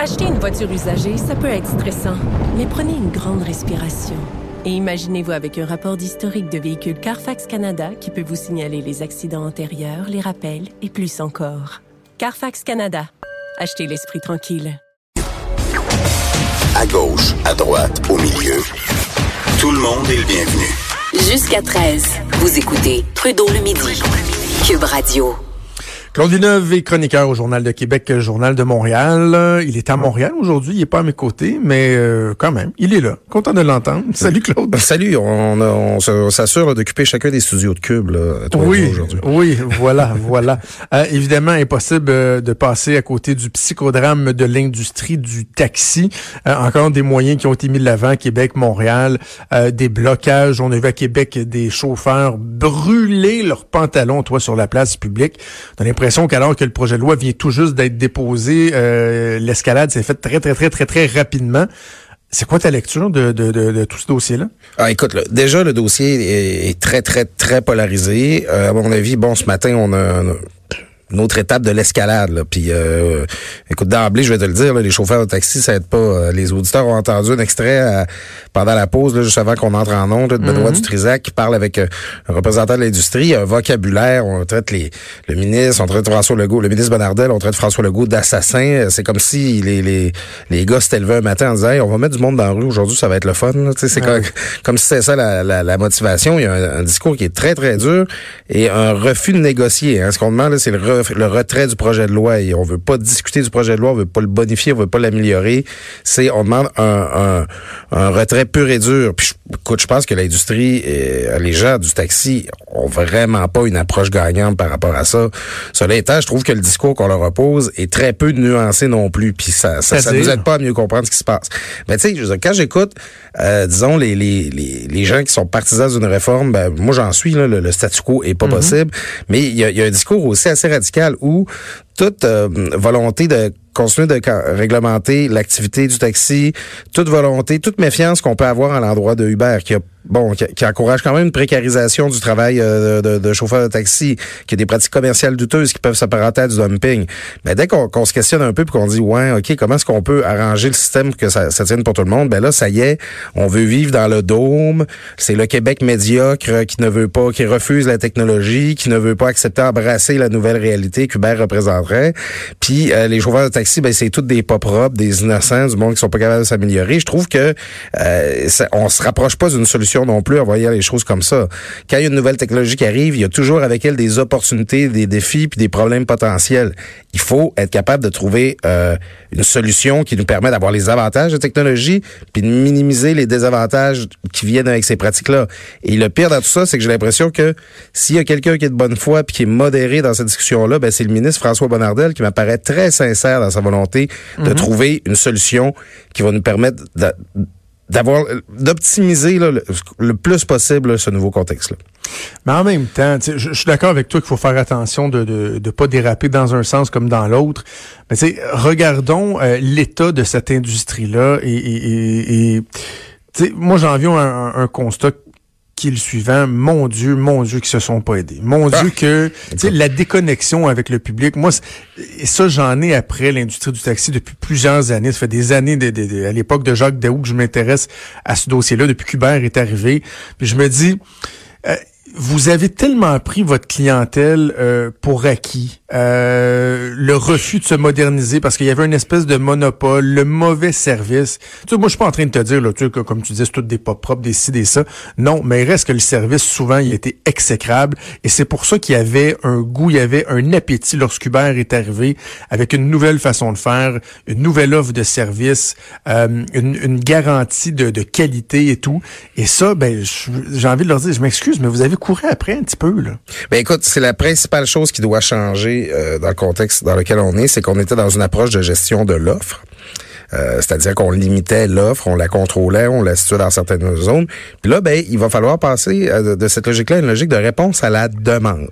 Acheter une voiture usagée, ça peut être stressant, mais prenez une grande respiration. Et imaginez-vous avec un rapport d'historique de véhicule Carfax Canada qui peut vous signaler les accidents antérieurs, les rappels et plus encore. Carfax Canada. Achetez l'esprit tranquille. À gauche, à droite, au milieu. Tout le monde est le bienvenu. Jusqu'à 13, vous écoutez Trudeau le midi. Cube Radio. Claude Villeneuve est chroniqueur au Journal de Québec, Journal de Montréal. Il est à Montréal aujourd'hui, il est pas à mes côtés, mais euh, quand même, il est là. Content de l'entendre. Salut Claude. Salut, on, on, s'assure d'occuper chacun des studios de Cube là, oui, aujourd'hui. Oui, voilà, voilà. Euh, évidemment, impossible euh, de passer à côté du psychodrame de l'industrie du taxi. encore des moyens qui ont été mis de l'avant, Québec, Montréal, des blocages. On a vu à Québec des chauffeurs brûler leurs pantalons, toi, sur la place publique. On l'impression qu'alors que le projet de loi vient tout juste d'être déposé, euh, l'escalade s'est faite très, très, très, très, très rapidement. C'est quoi ta lecture de, de, de, tout ce dossier-là? Ah, écoute, déjà, le dossier est, très, très, très polarisé. Euh, à mon avis, bon, ce matin, on a une autre étape de l'escalade. Puis, euh, écoute, d'emblée, je vais te le dire, les chauffeurs de taxi, ça aide pas. Euh, les auditeurs ont entendu un extrait euh, pendant la pause, là, juste avant qu'on entre en onde, de Benoît mm Dutrisac qui parle avec un représentant de l'industrie, un vocabulaire. On traite les, le ministre, on traite François Legault, le ministre Bonardel, on traite François Legault d'assassin. C'est comme si les, les, les gars s'étaient levés un matin en disant on va mettre du monde dans la rue aujourd'hui, ça va être le fun. C'est comme, comme si c'était ça la, la, motivation. Il y a un, discours qui est très, très dur et un refus de négocier. Hein. Ce qu'on demande, c'est le le retrait du projet de loi. Et on veut pas discuter du projet de loi, on veut pas le bonifier, on veut pas l'améliorer. C'est on demande un, un, retrait pur et dur. Écoute, je pense que l'industrie, et les gens du taxi ont vraiment pas une approche gagnante par rapport à ça. Cela étant, je trouve que le discours qu'on leur oppose est très peu nuancé non plus. Puis ça, ça, ça nous aide pas à mieux comprendre ce qui se passe. Mais tu sais, quand j'écoute, euh, disons les, les, les, les, gens qui sont partisans d'une réforme, ben, moi j'en suis là, le, statu quo est pas mm-hmm. possible. Mais il y a, y a un discours aussi assez radical où toute euh, volonté de continuer de réglementer l'activité du taxi, toute volonté, toute méfiance qu'on peut avoir à l'endroit de Uber, qui a bon, qui, encourage quand même une précarisation du travail euh, de, de, chauffeur de taxi, qui a des pratiques commerciales douteuses qui peuvent s'apparenter à du dumping. Mais dès qu'on se questionne un peu puis qu'on dit ouais, ok, comment est-ce qu'on peut arranger le système pour que ça, ça tienne pour tout le monde? Ben là, ça y est, on veut vivre dans le dôme. C'est le Québec médiocre qui ne veut pas, qui refuse la technologie, qui ne veut pas accepter embrasser la nouvelle réalité qu'Uber représenterait. Puis euh, les chauffeurs de taxi, ben c'est toutes des pas propres, des innocents, du monde qui sont pas capables de s'améliorer. Je trouve que euh, on se rapproche pas d'une solution non plus à voyer les choses comme ça. Quand il y a une nouvelle technologie qui arrive, il y a toujours avec elle des opportunités, des défis puis des problèmes potentiels. Il faut être capable de trouver euh, une solution qui nous permet d'avoir les avantages de technologie puis de minimiser les désavantages qui viennent avec ces pratiques-là. Et le pire dans tout ça, c'est que j'ai l'impression que s'il y a quelqu'un qui est de bonne foi puis qui est modéré dans cette discussion-là, ben c'est le ministre François Bonnardel qui m'apparaît très sincère dans sa volonté de mhm. trouver une solution qui va nous permettre de, d'avoir d'optimiser le, le, plus possible ce nouveau contexte-là. Mais en même temps, je, suis d'accord avec toi qu'il faut faire attention de ne de, pas déraper dans un sens comme dans l'autre. Mais regardons euh, l'état de cette industrie-là et, et, et, moi j'en viens un, un constat qui le suivant. Mon Dieu, mon Dieu, qui se sont pas aidés. Mon ah. Dieu, que la déconnexion avec le public. Moi, et ça, j'en ai après l'industrie du taxi depuis plusieurs années. Ça fait des années, de, à l'époque de Jacques Daou, que je m'intéresse à ce dossier-là depuis qu'Hubert est arrivé. Puis je me dis, euh, vous avez tellement pris votre clientèle euh, pour acquis, euh, le refus de se moderniser parce qu'il y avait une espèce de monopole, le mauvais service. Tu sais, moi, je suis pas en train de te dire, là, tu sais, que, comme tu disais, c'est tout des pas propres, des ci, des ça. Non, mais il reste que le service, souvent, il était exécrable. Et c'est pour ça qu'il y avait un goût, il y avait un appétit lorsqu'Uber est arrivé avec une nouvelle façon de faire, une nouvelle offre de service, euh, une, une, garantie de, de, qualité et tout. Et ça, ben, j'ai envie de leur dire, je m'excuse, mais vous avez courir après un petit peu. Ben écoute, c'est la principale chose qui doit changer euh, dans le contexte dans lequel on est, c'est qu'on était dans une approche de gestion de l'offre. Euh, c'est-à-dire qu'on limitait l'offre, on la contrôlait, on la situait dans certaines zones. Puis là, ben, il va falloir passer euh, de cette logique-là à une logique de réponse à la demande.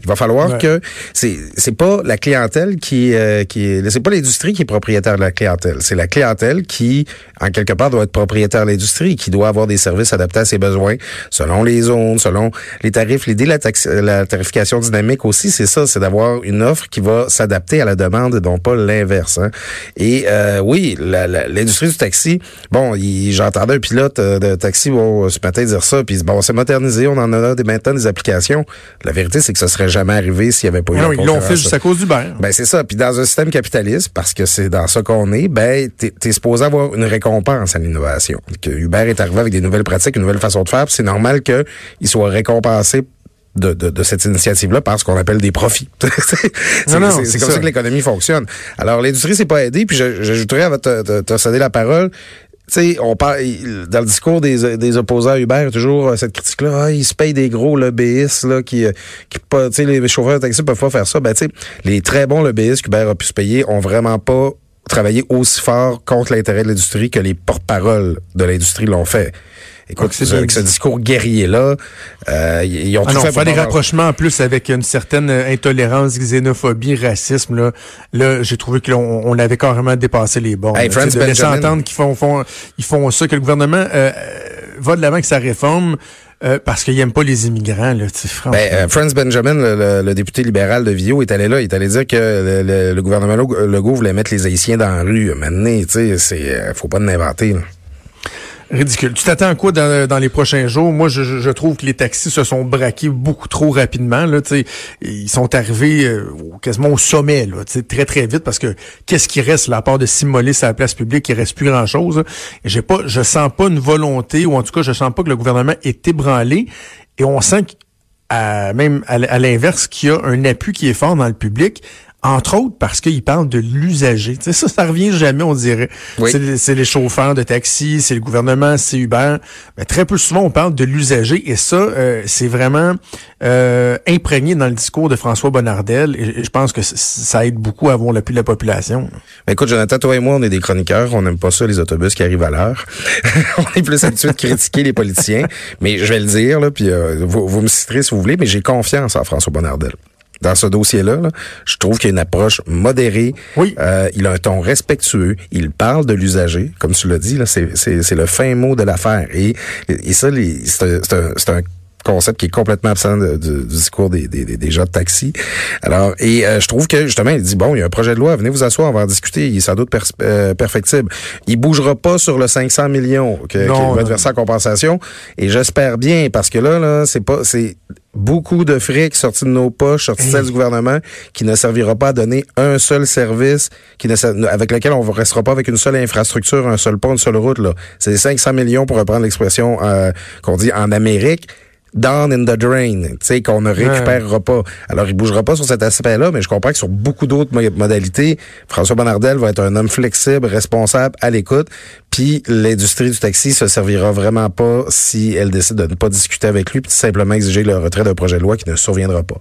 Il va falloir que c'est c'est pas la clientèle qui euh, qui est c'est pas l'industrie qui est propriétaire de la clientèle, c'est la clientèle qui en quelque part doit être propriétaire de l'industrie, qui doit avoir des services adaptés à ses besoins selon les zones, selon les tarifs. L'idée de la, la tarification dynamique aussi, c'est ça, c'est d'avoir une offre qui va s'adapter à la demande, dont pas l'inverse. Hein. Et euh, oui, l'industrie du taxi, bon, j'entendais un pilote euh, de taxi bon, ce matin dire ça, puis bon, c'est modernisé, on en a des, maintenant des applications. La vérité, c'est que ça serait jamais arrivé s'il n'y avait pas eu non, Ils l'ont fait juste à cause d'Uber. Ben c'est ça. Puis dans un système capitaliste, parce que c'est dans ça qu'on est, ben t'es es supposé avoir une récompense à l'innovation. Que Uber est arrivé avec des nouvelles pratiques, une nouvelle façon de faire, c'est normal qu'il soit récompensé de, de, de, cette initiative-là parce qu'on appelle des profits. c'est comme ça. que l'économie fonctionne. Alors, l'industrie s'est pas aidée, puis j'ajouterais à te, te, céder la parole, tu sais, on parle dans le discours des, des opposants à Uber, il y a toujours euh, cette critique-là. Ah, ils se payent des gros lobbyistes là, qui, euh, qui pas, les chauffeurs de taxi peuvent pas faire ça. Ben, tu sais, les très bons lobbyistes qu'Uber a pu se payer ont vraiment pas travaillé aussi fort contre l'intérêt de l'industrie que les porte-paroles de l'industrie l'ont fait. Écoute, avec ce discours guerrier-là, euh, ils ont ah tout fait faire des rapprochements en plus avec une certaine intolérance, xénophobie, racisme. Là, là j'ai trouvé qu'on on avait carrément dépassé les bornes. Hey, de laisser entendre qu'ils font, font, ils font ça, que le gouvernement euh, va de l'avant avec sa réforme. Euh, parce qu'il n'aime pas les immigrants, là, ben, euh, Franz Benjamin, le, député libéral de Vio, est allé là. Il est allé dire que le, le gouvernement Legault voulait mettre les Haïtiens dans la rue. Maintenant, tu sais, c'est, euh, faut pas l'inventer. Ridicule. Tu t'attends à quoi dans, les prochains jours? Moi, je, trouve que les taxis se sont braqués beaucoup trop rapidement. Là, ils sont arrivés euh, quasiment au sommet, là, très très vite, parce que qu'est-ce qui reste là, à part de s'immoler sur la place publique? Il reste plus grand-chose. J'ai pas, je sens pas une volonté, ou en tout cas, je sens pas que le gouvernement est ébranlé. Et on sent même à, l'inverse qu'il y a un appui qui est fort dans le public entre autres parce qu'il parle de l'usager. Tu sais, ça, ça revient jamais, on dirait. C'est les chauffeurs de taxi, c'est le gouvernement, c'est Uber. Mais très peu souvent, on parle de l'usager et ça, euh, c'est vraiment euh, imprégné dans le discours de François Bonnardel et, je pense que ça aide beaucoup à avoir l'appui de la population. Mais écoute, Jonathan, toi et moi, on est des chroniqueurs. On n'aime pas ça, les autobus qui arrivent à l'heure. on est plus habitué de critiquer les politiciens. Mais je vais le dire, là, puis euh, vous, vous me citerez si vous voulez, mais j'ai confiance en François Bonnardel dans ce dossier-là, je trouve qu'il y a une approche modérée. Oui. Euh, il a un ton respectueux. Il parle de l'usager, comme tu l'as dit. Là, c'est, c'est, le fin mot de l'affaire. Et, et ça, c'est un, c'est un concept qui est complètement absent du discours des, des, des, gens de taxi. Alors, et euh, je trouve que justement, il dit bon, il y a un projet de loi, venez vous asseoir, on va en discuter. Il est sans doute euh, perfectible. Il bougera pas sur le 500 millions que, qu'il va versé en compensation. Et j'espère bien parce que là, là, c'est pas, c'est beaucoup de fric sortis de nos poches, sortis de celle du gouvernement, qui ne servira pas à donner un seul service, qui ne, avec lequel on ne restera pas avec une seule infrastructure, un seul pont, une seule route. Là. C'est 500 millions pour reprendre l'expression euh, qu'on dit en Amérique down in the drain, tu sais, qu'on ne récupérera pas. Alors, il bougera pas sur cet aspect-là, mais je comprends que sur beaucoup d'autres modalités, François Bonnardel va être un homme flexible, responsable, à l'écoute, puis l'industrie du taxi se servira vraiment pas si elle décide de ne pas discuter avec lui, puis simplement exiger le retrait d'un projet de loi qui ne surviendra pas.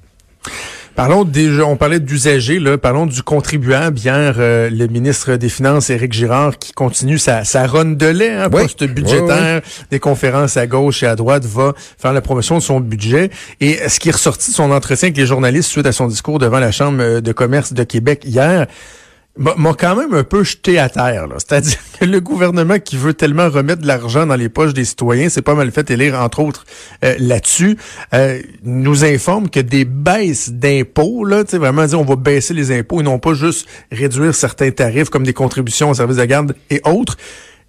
Parlons déjà, on parlait d'usagers, là, parlons du contribuable. Hier, euh, le ministre des Finances, Éric Girard, qui continue sa, sa ronde de lait, hein, poste budgétaire, des conférences à gauche et à droite, va faire la promotion de son budget. Et ce qui est ressorti de son entretien avec les journalistes suite à son discours devant la Chambre de commerce de Québec hier, m'a quand même un peu jeté à terre. C'est-à-dire que le gouvernement qui veut tellement remettre de l'argent dans les poches des citoyens, c'est pas mal fait élire, entre autres, euh, là-dessus, euh, nous informe que des baisses d'impôts, là, vraiment dire on va baisser les impôts et non pas juste réduire certains tarifs comme des contributions aux services de garde et autres,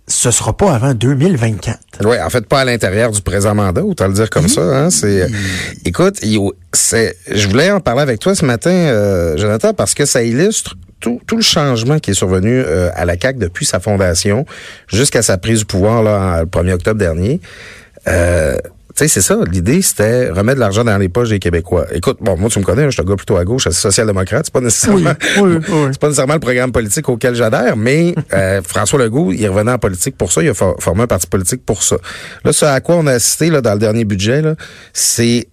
ce sera pas avant 2024. Oui, en fait, pas à l'intérieur du présent mandat, autant le dire comme ça. Hein, c'est, écoute, c'est, je voulais en parler avec toi ce matin, euh, Jonathan, parce que ça illustre tout, tout le changement qui est survenu euh, à la CAQ depuis sa fondation jusqu'à sa prise du pouvoir là, le 1er octobre dernier. Euh, tu sais, c'est ça. L'idée, c'était remettre de l'argent dans les poches des Québécois. Écoute, bon, moi, tu me connais, je suis un gars plutôt à gauche, social-démocrate. C'est pas nécessairement, c'est pas nécessairement le programme politique auquel j'adhère, mais euh, François Legault, il revenait en politique pour ça. Il a formé un parti politique pour ça. Là, ce à quoi on a assisté là, dans le dernier budget, c'est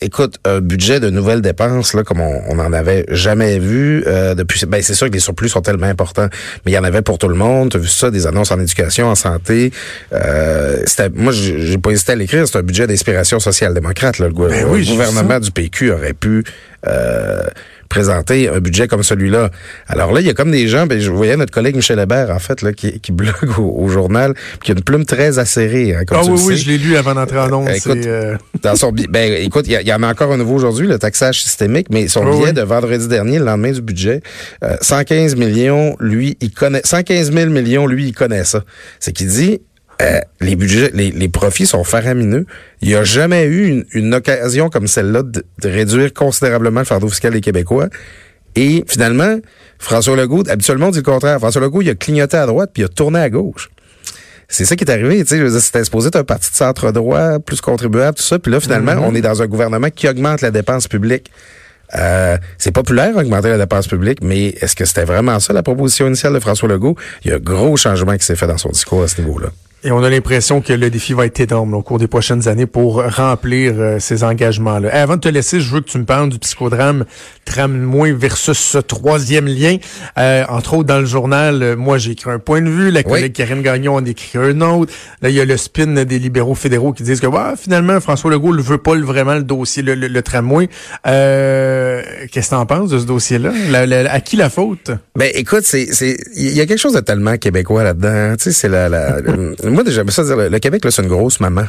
écoute, un budget de nouvelles dépenses, là, comme on, on en avait jamais vu euh, depuis. Ben, c'est sûr que les surplus sont tellement importants, mais il y en avait pour tout le monde. Tu as vu ça, des annonces en éducation, en santé. Euh, c'était, moi, j'ai pas hésité à l'écrire. C'est un budget d'inspiration social-démocrate. Le, Ben oui, le gouvernement du PQ aurait pu. Euh, présenter un budget comme celui-là. Alors là, il y a comme des gens, ben, je voyais notre collègue Michel Hébert, en fait, là, qui, qui blogue au, au journal, qui a une plume très acérée, hein, comme Ah tu oui, le oui, sais. je l'ai lu avant d'entrer en ondes. Euh, écoute, c'est, euh, Dans son bi- ben écoute, il y, y en a encore un nouveau aujourd'hui, le taxage systémique, mais son Oui, billet oui. de vendredi dernier, le lendemain du budget, euh, 115 millions, lui, il connaît 115 000 millions, lui, il connaît ça. C'est qu'il dit euh, les budgets, les, les profits sont faramineux. Il n'y a jamais eu une, une occasion comme celle-là de, de réduire considérablement le fardeau fiscal des Québécois. Et finalement, François Legault, habituellement, on dit le contraire. François Legault, il a clignoté à droite puis il a tourné à gauche. C'est ça qui est arrivé, tu sais, c'était supposé être un parti de centre droit, plus contribuable, tout ça, puis là finalement, on est dans un gouvernement qui augmente la dépense publique. Euh, c'est populaire augmenter la dépense publique, mais est-ce que c'était vraiment ça la proposition initiale de François Legault? Il y a un gros changement qui s'est fait dans son discours à ce niveau-là. Et on a l'impression que le défi va être énorme là, au cours des prochaines années pour remplir euh, ces engagements-là. Avant de te laisser, je veux que tu me parles du psychodrame tramway versus ce troisième lien. Euh, entre autres, dans le journal, euh, moi, j'ai écrit un point de vue. La collègue Karine Gagnon en écrit un autre. Là, il y a le spin des libéraux fédéraux qui disent que bah, finalement, François Legault ne veut pas vraiment le dossier, le, le- le tramway. Euh, Qu'est-ce que t'en penses de ce dossier-là? À qui la faute? Ben écoute, c'est c'est il y a quelque chose de tellement québécois là-dedans. Tu sais, c'est la, la moi déjà ça dire le Québec là, c'est une grosse maman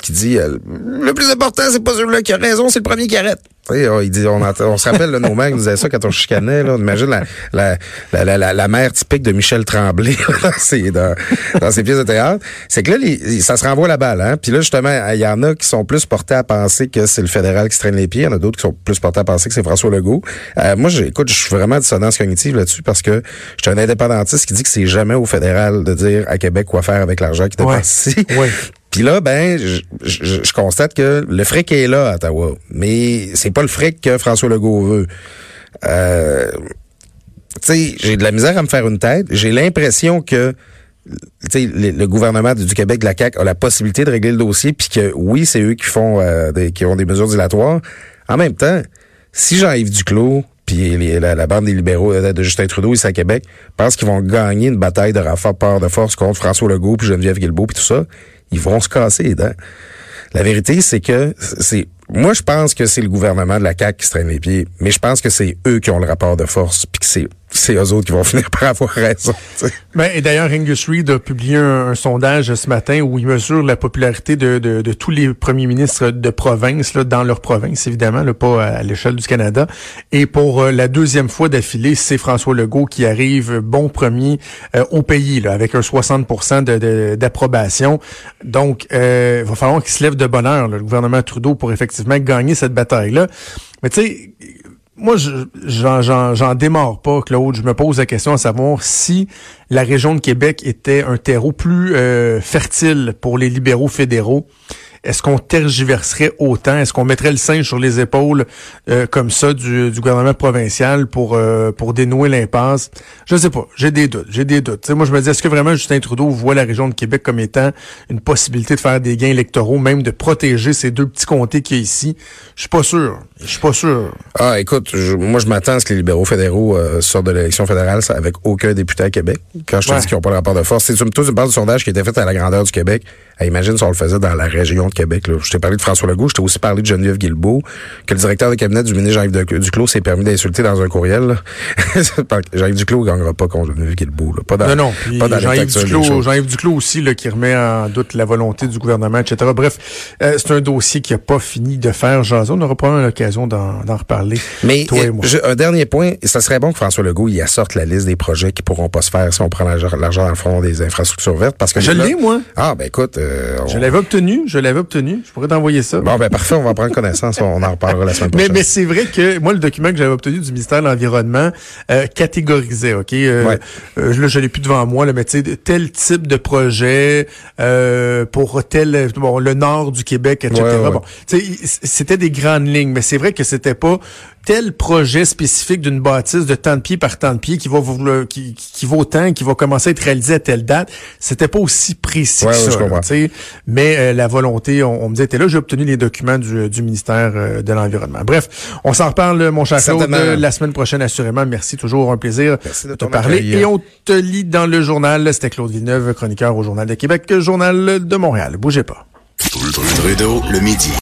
qui dit euh, le plus important c'est pas celui-là qui a raison, c'est le premier qui arrête. Tu sais, on, il dit, on, se rappelle là, nos mères qui nous disaient ça quand on chicanait. Là, on imagine la, la, la, la, la, la mère typique de Michel Tremblay dans, ses, dans, dans ses pièces de théâtre. C'est que là, les- ça se renvoie la balle. Hein? Puis là, justement, il y en a qui sont plus portés à penser que c'est le fédéral qui se traîne les pieds. Il y en a d'autres qui sont plus portés à penser que c'est François Legault. Euh, moi, j'ai- écoute, je suis vraiment dissonance cognitive là-dessus parce que je suis un indépendantiste qui dit que c'est jamais au fédéral de dire à Québec quoi faire avec l'argent qui Ouais. dépense ici. Ouais. Puis là, ben, je, constate que le fric est là à Ottawa, mais c'est pas le fric que François Legault veut. Euh, tu sais, j'ai de la misère à me faire une tête. J'ai l'impression que le, gouvernement du Québec, de la CAQ, a la possibilité de régler le dossier, puis que oui, c'est eux qui font euh, des, qui ont des mesures dilatoires. En même temps, si Jean-Yves Duclos puis la, la bande des libéraux euh, de Justin Trudeau ici à Québec pensent qu'ils vont gagner une bataille de rapport de force contre François Legault puis Geneviève Guilbeault puis tout ça, ils vont se casser les. La vérité, c'est que c'est moi je pense que c'est le gouvernement de la CAQ qui se traîne les pieds, mais je pense que c'est eux qui ont le rapport de force puis que c'est c'est eux autres qui vont finir par avoir raison. Ben, et d'ailleurs, Angus Reid a publié un, sondage ce matin où il mesure la popularité de, de, de tous les premiers ministres de province, là, dans leur province, évidemment, là, pas à l'échelle du Canada. Et pour euh, la deuxième fois d'affilée, c'est François Legault qui arrive bon premier euh, au pays, là, avec un 60 de- de- d'approbation. Donc, euh, il va falloir qu'il se lève de là, le gouvernement Trudeau, pour effectivement gagner cette bataille-là. Mais tu sais, moi, je- j'en, j'en, j'en démarre pas, Claude. Je me pose la question à savoir si la région de Québec était un terreau plus euh, fertile pour les libéraux fédéraux. Est-ce qu'on tergiverserait autant? Est-ce qu'on mettrait le singe sur les épaules euh, comme ça du, du gouvernement provincial pour euh, pour dénouer l'impasse? Je sais pas. J'ai des doutes. J'ai des doutes. Moi, je me dis, est-ce que vraiment Justin Trudeau voit la région de Québec comme étant une possibilité de faire des gains électoraux, même de protéger ces deux petits comtés qu'il y a ici? Je suis pas sûr. Je suis pas sûr. Ah, écoute, je- moi, je m'attends à ce que les libéraux fédéraux euh, sortent de l'élection fédérale ça, avec aucun député à Québec. Quand je te Ouais. dis qu'ils n'ont pas le rapport de force, c'est tu me parles du sondage qui était fait à la grandeur du Québec. Ah, imagine si on le faisait dans la région de Québec. Là. Je t'ai parlé de François Legault, je t'ai aussi parlé de Geneviève Guilbeault, que le directeur de cabinet du ministre Jean-Yves Duclos s'est permis d'insulter dans un courriel. Jean-Yves Duclos ne gagnera pas contre Geneviève Guilbeault. Là. Pas dans, Non, non. Puis pas dans Jean-Yves Duclos, aussi, là, qui remet en doute la volonté du gouvernement, etc. Bref, euh, c'est un dossier qui n'a pas fini de faire jaser. On aura probablement l'occasion d'en d'en reparler. Mais toi et euh, moi. je- un dernier point, ça serait bon que François Legault y assorte la liste des projets qui pourront pas se faire si on prend l'argent dans le fond des infrastructures vertes. Parce que Je l'ai, moi. Ah ben écoute, euh, on- Je l'avais obtenu. Je l'avais obtenu. Je pourrais t'envoyer ça. Bon, ben parfait, on va prendre connaissance. On en reparlera la semaine Mais, prochaine. mais c'est vrai que moi, le document que j'avais obtenu du ministère de l'Environnement euh, catégorisait, OK? Euh, Ouais. euh, là, je l'ai plus devant moi, là, mais tu sais, tel type de projet euh, pour tel, bon, le nord du Québec, etc. Ouais, ouais. Bon, tu sais, il- c'était des grandes lignes, mais c'est vrai que c'était pas tel projet spécifique d'une bâtisse de tant de pieds par tant de pieds qui va qui, qui, vaut tant, qui va commencer à être réalisé à telle date. C'était pas aussi précis que ouais, ça. je là, mais euh, la volonté on, me disait, t'es là, j'ai obtenu les documents du, du ministère euh, de l'Environnement. Bref, on s'en reparle, mon cher Claude, la semaine prochaine, assurément. Merci, toujours un plaisir de, te parler. Et on te lit dans le journal. C'était Claude Villeneuve, chroniqueur au Journal de Québec, Journal de Montréal. Bougez pas. Trudeau, le midi.